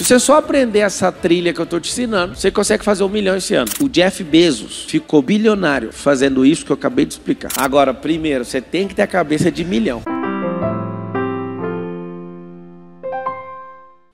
Se você só aprender essa trilha que eu estou te ensinando, você consegue fazer um milhão esse ano. O Jeff Bezos ficou bilionário fazendo isso que eu acabei de explicar. Agora, primeiro, você tem que ter a cabeça de milhão.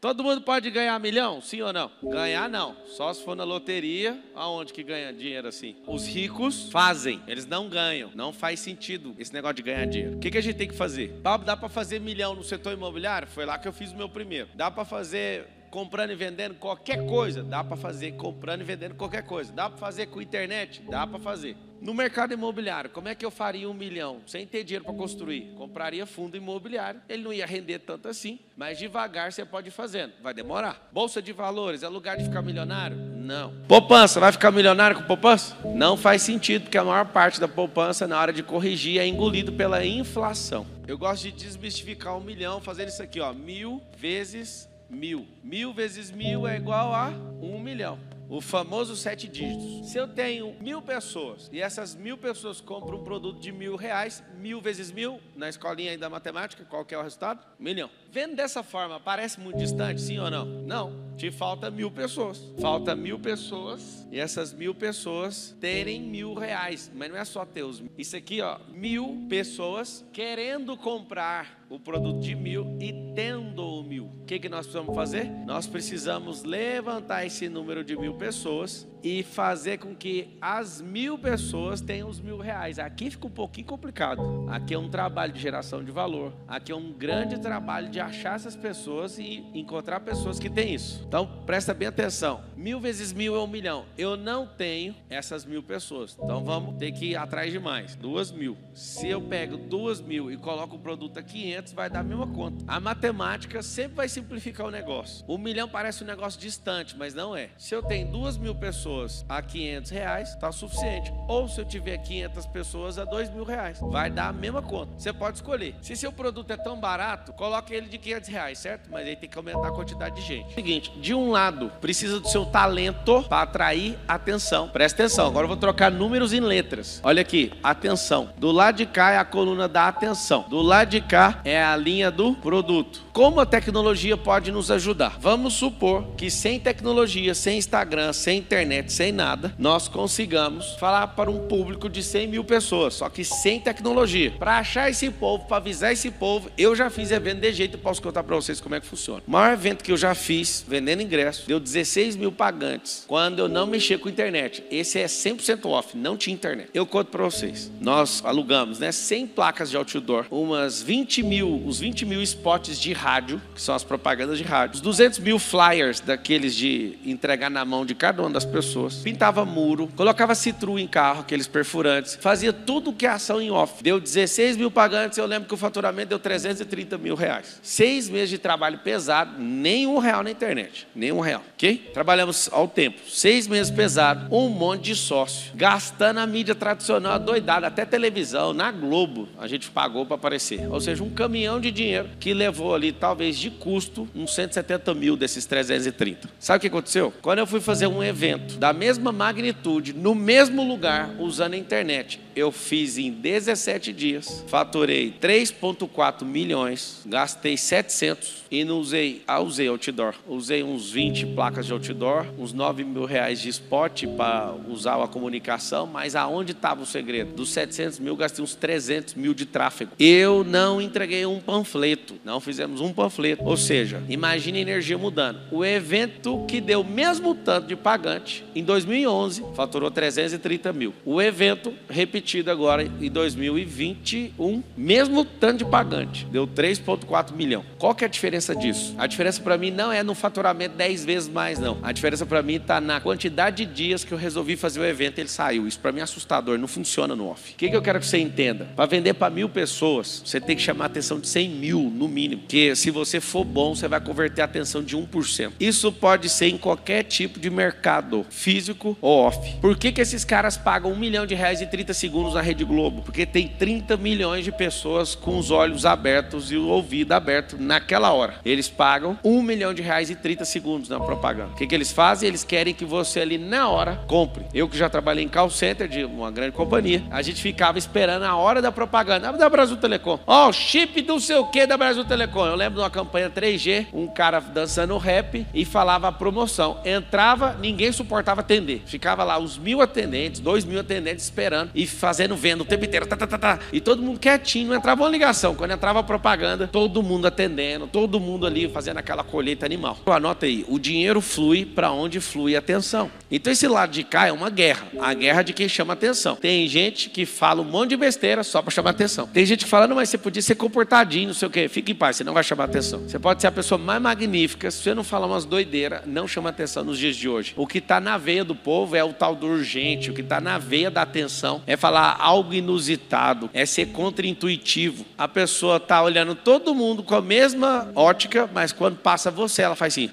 Todo mundo pode ganhar milhão? Sim ou não? Ganhar não. Só se for na loteria, aonde que ganha dinheiro assim? Os ricos fazem, eles não ganham. Não faz sentido esse negócio de ganhar dinheiro. O que, que a gente tem que fazer? Dá para fazer milhão no setor imobiliário? Foi lá que eu fiz o meu primeiro. Dá para fazer comprando e vendendo qualquer coisa? Dá para fazer comprando e vendendo qualquer coisa. Dá para fazer com internet? Dá para fazer. No mercado imobiliário, como é que eu faria um milhão sem ter dinheiro para construir? Compraria fundo imobiliário, ele não ia render tanto assim, mas devagar você pode ir fazendo, vai demorar. Bolsa de valores, é lugar de ficar milionário? Não. Poupança, vai ficar milionário com poupança? Não faz sentido, porque a maior parte da poupança, na hora de corrigir, é engolido pela inflação. Eu gosto de desmistificar um milhão fazendo isso aqui, ó, mil vezes mil. Mil vezes mil é igual a um milhão. O famoso sete dígitos. Se eu tenho mil pessoas e essas mil pessoas compram um produto de mil reais, mil vezes mil, na escolinha aí da matemática, qual que é o resultado? Milhão. Vendo dessa forma, parece muito distante, sim ou não? Não. Te falta mil pessoas. Falta mil pessoas e essas mil pessoas terem mil reais. Mas não é só ter os Isso aqui, ó, mil pessoas querendo comprar o produto de mil e tendo o mil. O que, que nós precisamos fazer? Nós precisamos levantar esse número de mil pessoas e fazer com que as mil pessoas tenham os mil reais. Aqui fica um pouquinho complicado. Aqui é um trabalho de geração de valor. Aqui é um grande trabalho de achar essas pessoas e encontrar pessoas que têm isso. Então presta bem atenção. Mil vezes mil é um milhão. Eu não tenho essas mil pessoas. Então vamos ter que ir atrás de mais. Duas mil. Se eu pego duas mil e coloco o produto a 500, vai dar a mesma conta. A matemática sempre vai simplificar o negócio. Um milhão parece um negócio distante, mas não é. Se eu tenho duas mil pessoas a 500 reais, está suficiente. Ou se eu tiver 500 pessoas a 2 mil reais, vai dar a mesma conta. Você pode escolher. Se seu produto é tão barato, coloque ele de 500 reais, certo? Mas aí tem que aumentar a quantidade de gente. Seguinte, de um lado, precisa do seu talento para atrair atenção. Presta atenção, agora eu vou trocar números em letras. Olha aqui, atenção. Do lado de cá é a coluna da atenção. Do lado de cá é a linha do produto. Como a tecnologia pode nos ajudar? Vamos supor que sem tecnologia, sem Instagram, sem internet, sem nada, nós consigamos falar para um público de 100 mil pessoas, só que sem tecnologia. Para achar esse povo, para avisar esse povo, eu já fiz evento de jeito e posso contar para vocês como é que funciona. O maior evento que eu já fiz, vendendo ingresso, deu 16 mil pagantes quando eu não mexia com internet. Esse é 100% off, não tinha internet. Eu conto para vocês. Nós alugamos, né, 100 placas de outdoor, umas 20 mil, os 20 mil spots de rádio, que são as propagandas de rádio, os 200 mil flyers daqueles de entregar na mão de cada uma das pessoas pessoas, pintava muro, colocava citru em carro, aqueles perfurantes, fazia tudo que é ação em off. Deu 16 mil pagantes, eu lembro que o faturamento deu 330 mil reais. Seis meses de trabalho pesado, nenhum real na internet, nenhum real, ok? Trabalhamos ao tempo, seis meses pesado, um monte de sócio, gastando a mídia tradicional doidada, até televisão, na Globo, a gente pagou para aparecer. Ou seja, um caminhão de dinheiro que levou ali, talvez de custo, uns 170 mil desses 330. Sabe o que aconteceu? Quando eu fui fazer um evento da mesma magnitude, no mesmo lugar, usando a internet. Eu fiz em 17 dias, faturei 3,4 milhões, gastei 700 e não usei, ah, usei outdoor. Usei uns 20 placas de outdoor, uns 9 mil reais de spot para usar a comunicação, mas aonde estava o segredo? Dos 700 mil, gastei uns 300 mil de tráfego. Eu não entreguei um panfleto, não fizemos um panfleto. Ou seja, imagine a energia mudando. O evento que deu o mesmo tanto de pagante em 2011 faturou 330 mil. O evento repetido agora em 2021, mesmo tanto de pagante, deu 3,4 milhão. Qual que é a diferença disso? A diferença para mim não é no faturamento 10 vezes mais, não. A diferença para mim está na quantidade de dias que eu resolvi fazer o evento ele saiu. Isso para mim é assustador, não funciona no off. O que, que eu quero que você entenda? Para vender para mil pessoas, você tem que chamar a atenção de 100 mil no mínimo. Porque se você for bom, você vai converter a atenção de 1%. Isso pode ser em qualquer tipo de mercado físico ou off. Por que, que esses caras pagam um milhão de reais em 30 segundos na Rede Globo? Porque tem 30 milhões de pessoas com os olhos abertos e o ouvido aberto naquela hora. Eles pagam um milhão de reais em 30 segundos na propaganda. O que, que eles fazem? Eles querem que você ali na hora compre. Eu que já trabalhei em call center de uma grande companhia, a gente ficava esperando a hora da propaganda. Da Brasil Telecom. Ó, oh, chip do seu que da Brasil Telecom. Lembro de uma campanha 3G, um cara dançando rap e falava a promoção. Entrava, ninguém suportava atender. Ficava lá os mil atendentes, dois mil atendentes esperando e fazendo venda o tempo inteiro. Tá, tá, tá, tá. E todo mundo quietinho, não entrava uma ligação. Quando entrava a propaganda, todo mundo atendendo, todo mundo ali fazendo aquela colheita animal. Anota aí, o dinheiro flui para onde flui a atenção. Então esse lado de cá é uma guerra, a guerra de quem chama atenção. Tem gente que fala um monte de besteira só para chamar atenção. Tem gente que fala, não, mas você podia ser comportadinho, não sei o quê. Fique em paz, você não vai chamar atenção. Você pode ser a pessoa mais magnífica, se você não falar umas doideiras, não chama atenção nos dias de hoje. O que está na veia do povo é o tal do urgente, o que está na veia da atenção é falar algo inusitado, é ser contra-intuitivo. A pessoa está olhando todo mundo com a mesma ótica, mas quando passa você, ela faz assim.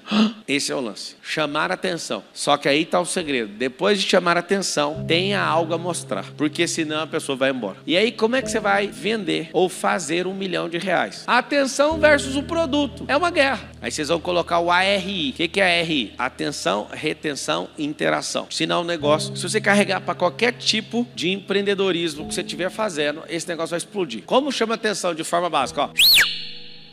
Esse é o lance. Chamar atenção. Só que aí está o segredo. Depois de chamar atenção, tenha algo a mostrar. Porque senão a pessoa vai embora. E aí, como é que você vai vender ou fazer um milhão de reais? Atenção versus o produto. É uma guerra. Aí vocês vão colocar o ARI. O que, que é ARI? Atenção, retenção, interação. Sinal um negócio. Se você carregar para qualquer tipo de empreendedorismo que você estiver fazendo, esse negócio vai explodir. Como chama atenção de forma básica? Ó.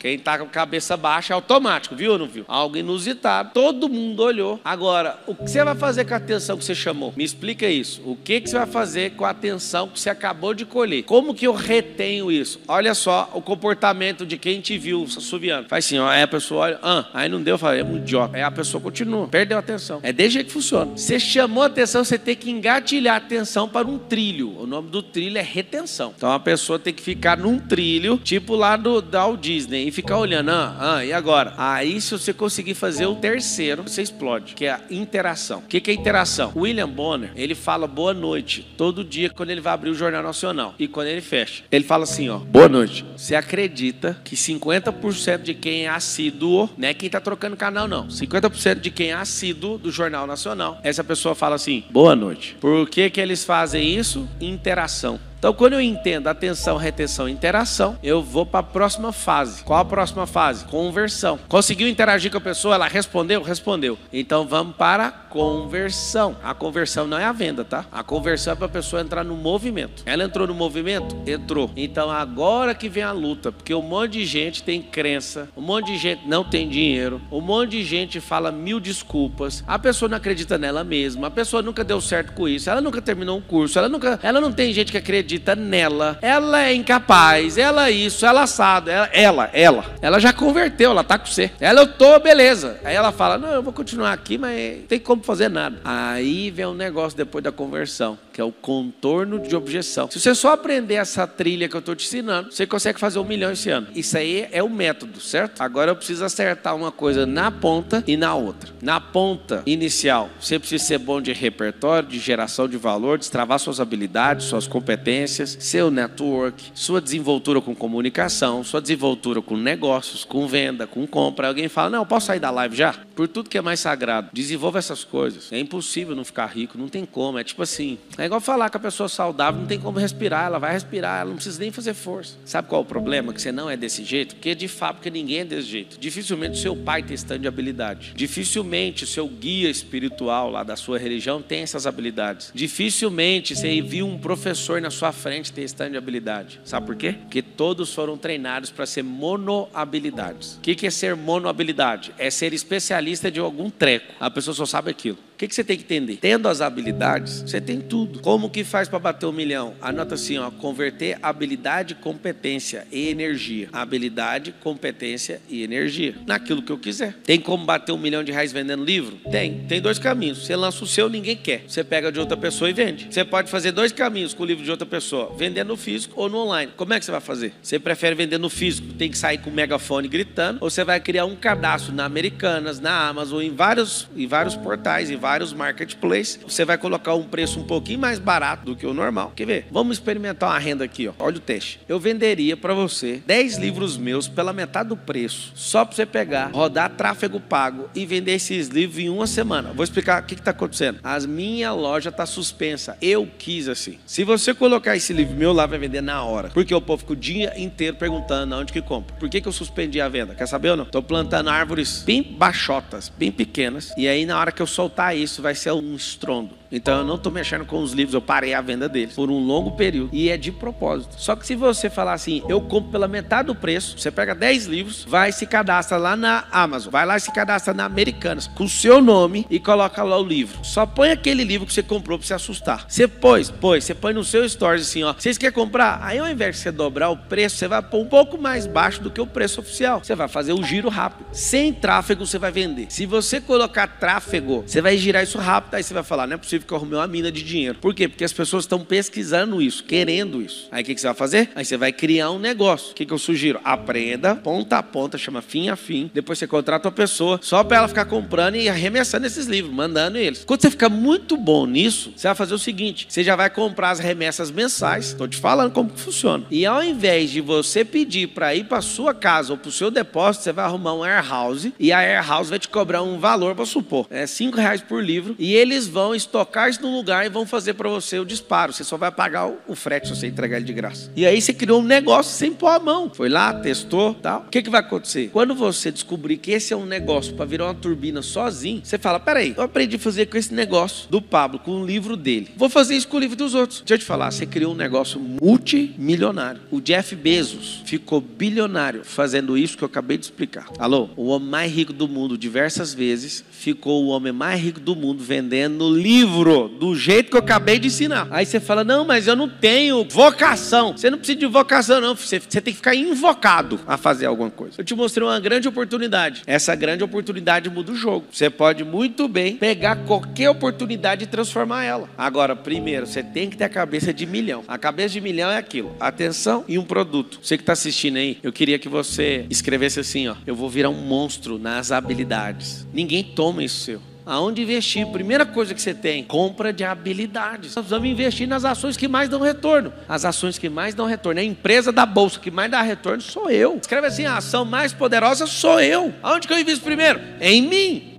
Quem está com a cabeça baixa é automático, viu ou não viu? Algo inusitado. Todo mundo olhou. Agora, o que você vai fazer com a atenção que você chamou? Me explica isso. O que, que você vai fazer com a atenção que você acabou de colher? Como que eu retenho isso? Olha só o comportamento de quem te viu subiando. Faz assim, ó. Aí a pessoa olha, ah, aí não deu, falei, é um idiota. Aí a pessoa continua, perdeu a atenção. É desse jeito que funciona. Você chamou a atenção, você tem que engatilhar a atenção para um trilho. O nome do trilho é retenção. Então a pessoa tem que ficar num trilho, tipo lá do Walt Disney ficar olhando, ah, ah, e agora? Aí, se você conseguir fazer o terceiro, você explode, que é a interação. O que, que é interação? William Bonner, ele fala boa noite todo dia quando ele vai abrir o Jornal Nacional e quando ele fecha. Ele fala assim, ó, boa noite. Você acredita que 50% de quem é assíduo, não é quem tá trocando canal, não. 50% de quem é assíduo do Jornal Nacional, essa pessoa fala assim, boa noite. Por que, que eles fazem isso? Interação. Então, quando eu entendo atenção, retenção e interação, eu vou para a próxima fase. Qual a próxima fase? Conversão. Conseguiu interagir com a pessoa? Ela respondeu? Respondeu. Então, vamos para a conversão. A conversão não é a venda, tá? A conversão é para a pessoa entrar no movimento. Ela entrou no movimento? Entrou. Então, agora que vem a luta, porque um monte de gente tem crença, um monte de gente não tem dinheiro, um monte de gente fala mil desculpas, a pessoa não acredita nela mesma, a pessoa nunca deu certo com isso, ela nunca terminou um curso, ela nunca, ela não tem gente que acredita acredita nela. Ela é incapaz, ela é isso, ela é assado, ela, ela, ela. Ela já converteu, ela tá com você. Ela eu tô, beleza. Aí ela fala: "Não, eu vou continuar aqui, mas não tem como fazer nada". Aí vem um negócio depois da conversão, que é o contorno de objeção. Se você só aprender essa trilha que eu tô te ensinando, você consegue fazer um milhão esse ano. Isso aí é o método, certo? Agora eu preciso acertar uma coisa na ponta e na outra. Na ponta inicial, você precisa ser bom de repertório, de geração de valor, destravar suas habilidades, suas competências competências, seu network, sua desenvoltura com comunicação, sua desenvoltura com negócios, com venda, com compra. Alguém fala: Não, posso sair da live já? Por tudo que é mais sagrado. Desenvolva essas coisas. É impossível não ficar rico, não tem como. É tipo assim: é igual falar que a pessoa saudável não tem como respirar, ela vai respirar, ela não precisa nem fazer força. Sabe qual é o problema? Que você não é desse jeito? Porque de fábrica ninguém é desse jeito. Dificilmente seu pai tem stand de habilidade. Dificilmente seu guia espiritual lá da sua religião tem essas habilidades. Dificilmente você viu um professor na sua frente ter stand de habilidade. Sabe por quê? Porque todos foram treinados para ser monohabilidades. O que é ser monohabilidade? É ser especialista de algum treco. A pessoa só sabe aquilo que, que você tem que entender? Tendo as habilidades, você tem tudo. Como que faz para bater um milhão? Anota assim, ó, converter habilidade, competência e energia. Habilidade, competência e energia. Naquilo que eu quiser. Tem como bater um milhão de reais vendendo livro? Tem. Tem dois caminhos. Você lança o seu, ninguém quer. Você pega de outra pessoa e vende. Você pode fazer dois caminhos com o livro de outra pessoa: vender no físico ou no online. Como é que você vai fazer? Você prefere vender no físico? Tem que sair com o megafone gritando? Ou você vai criar um cadastro na Americanas, na Amazon, em vários, em vários portais, em vários vários marketplaces, você vai colocar um preço um pouquinho mais barato do que o normal. Quer ver? Vamos experimentar uma renda aqui, ó. Olha o teste. Eu venderia para você 10 livros meus pela metade do preço, só para você pegar, rodar tráfego pago e vender esses livros em uma semana. Vou explicar o que está acontecendo. A minha loja está suspensa. Eu quis assim. Se você colocar esse livro meu lá, vai vender na hora. Porque o povo fica o dia inteiro perguntando onde que compra. Por que, que eu suspendi a venda? Quer saber ou não? Estou plantando árvores bem baixotas, bem pequenas. E aí, na hora que eu soltar isso vai ser um estrondo. Então eu não estou mexendo com os livros, eu parei a venda deles por um longo período. E é de propósito. Só que se você falar assim, eu compro pela metade do preço, você pega 10 livros, vai se cadastra lá na Amazon, vai lá e se cadastra na Americanas, com o seu nome e coloca lá o livro. Só põe aquele livro que você comprou para se assustar. Você pôs, pôs, você põe no seu stories assim, ó. Vocês querem comprar? Aí ao invés de você dobrar o preço, você vai pôr um pouco mais baixo do que o preço oficial. Você vai fazer o giro rápido. Sem tráfego você vai vender. Se você colocar tráfego, você vai girar isso rápido, aí você vai falar, não é possível eu arrumei uma mina de dinheiro. Por quê? Porque as pessoas estão pesquisando isso, querendo isso. Aí o que, que você vai fazer? Aí você vai criar um negócio. O que, que eu sugiro? Aprenda, ponta a ponta, chama fim a fim. Depois você contrata uma pessoa só para ela ficar comprando e arremessando esses livros, mandando eles. Quando você ficar muito bom nisso, você vai fazer o seguinte: você já vai comprar as remessas mensais. Estou te falando como que funciona. E ao invés de você pedir para ir para sua casa ou para o seu depósito, você vai arrumar um warehouse e a warehouse vai te cobrar um valor, para supor, é cinco reais por livro e eles vão estocar isso no lugar e vão fazer para você o disparo. Você só vai pagar o, frete se você entregar ele de graça. E aí você criou um negócio sem pôr a mão. Foi lá, testou, tal. O que, que vai acontecer? Quando você descobrir que esse é um negócio para virar uma turbina sozinho, você fala: peraí, eu aprendi a fazer com esse negócio do Pablo, com o livro dele. Vou fazer isso com o livro dos outros. Deixa eu te falar, você criou um negócio multimilionário. O Jeff Bezos ficou bilionário fazendo isso que eu acabei de explicar. Alô? O homem mais rico do mundo, diversas vezes, ficou o homem mais rico do mundo vendendo livro do jeito que eu acabei de ensinar. Aí você fala: não, mas eu não tenho vocação. Você não precisa de vocação, não. Você, você tem que ficar invocado a fazer alguma coisa. Eu te mostrei uma grande oportunidade. Essa grande oportunidade muda o jogo. Você pode muito bem pegar qualquer oportunidade e transformar ela. Agora, primeiro, você tem que ter a cabeça de milhão. A cabeça de milhão é aquilo: atenção e um produto. Você que está assistindo aí, eu queria que você escrevesse assim: ó, eu vou virar um monstro nas habilidades. Ninguém toma isso seu. Aonde investir? Primeira coisa que você tem, compra de habilidades. Nós precisamos investir nas ações que mais dão retorno. As ações que mais dão retorno. A empresa da bolsa que mais dá retorno sou eu. Escreve assim: a ação mais poderosa sou eu. Aonde que eu invisto primeiro? Em mim.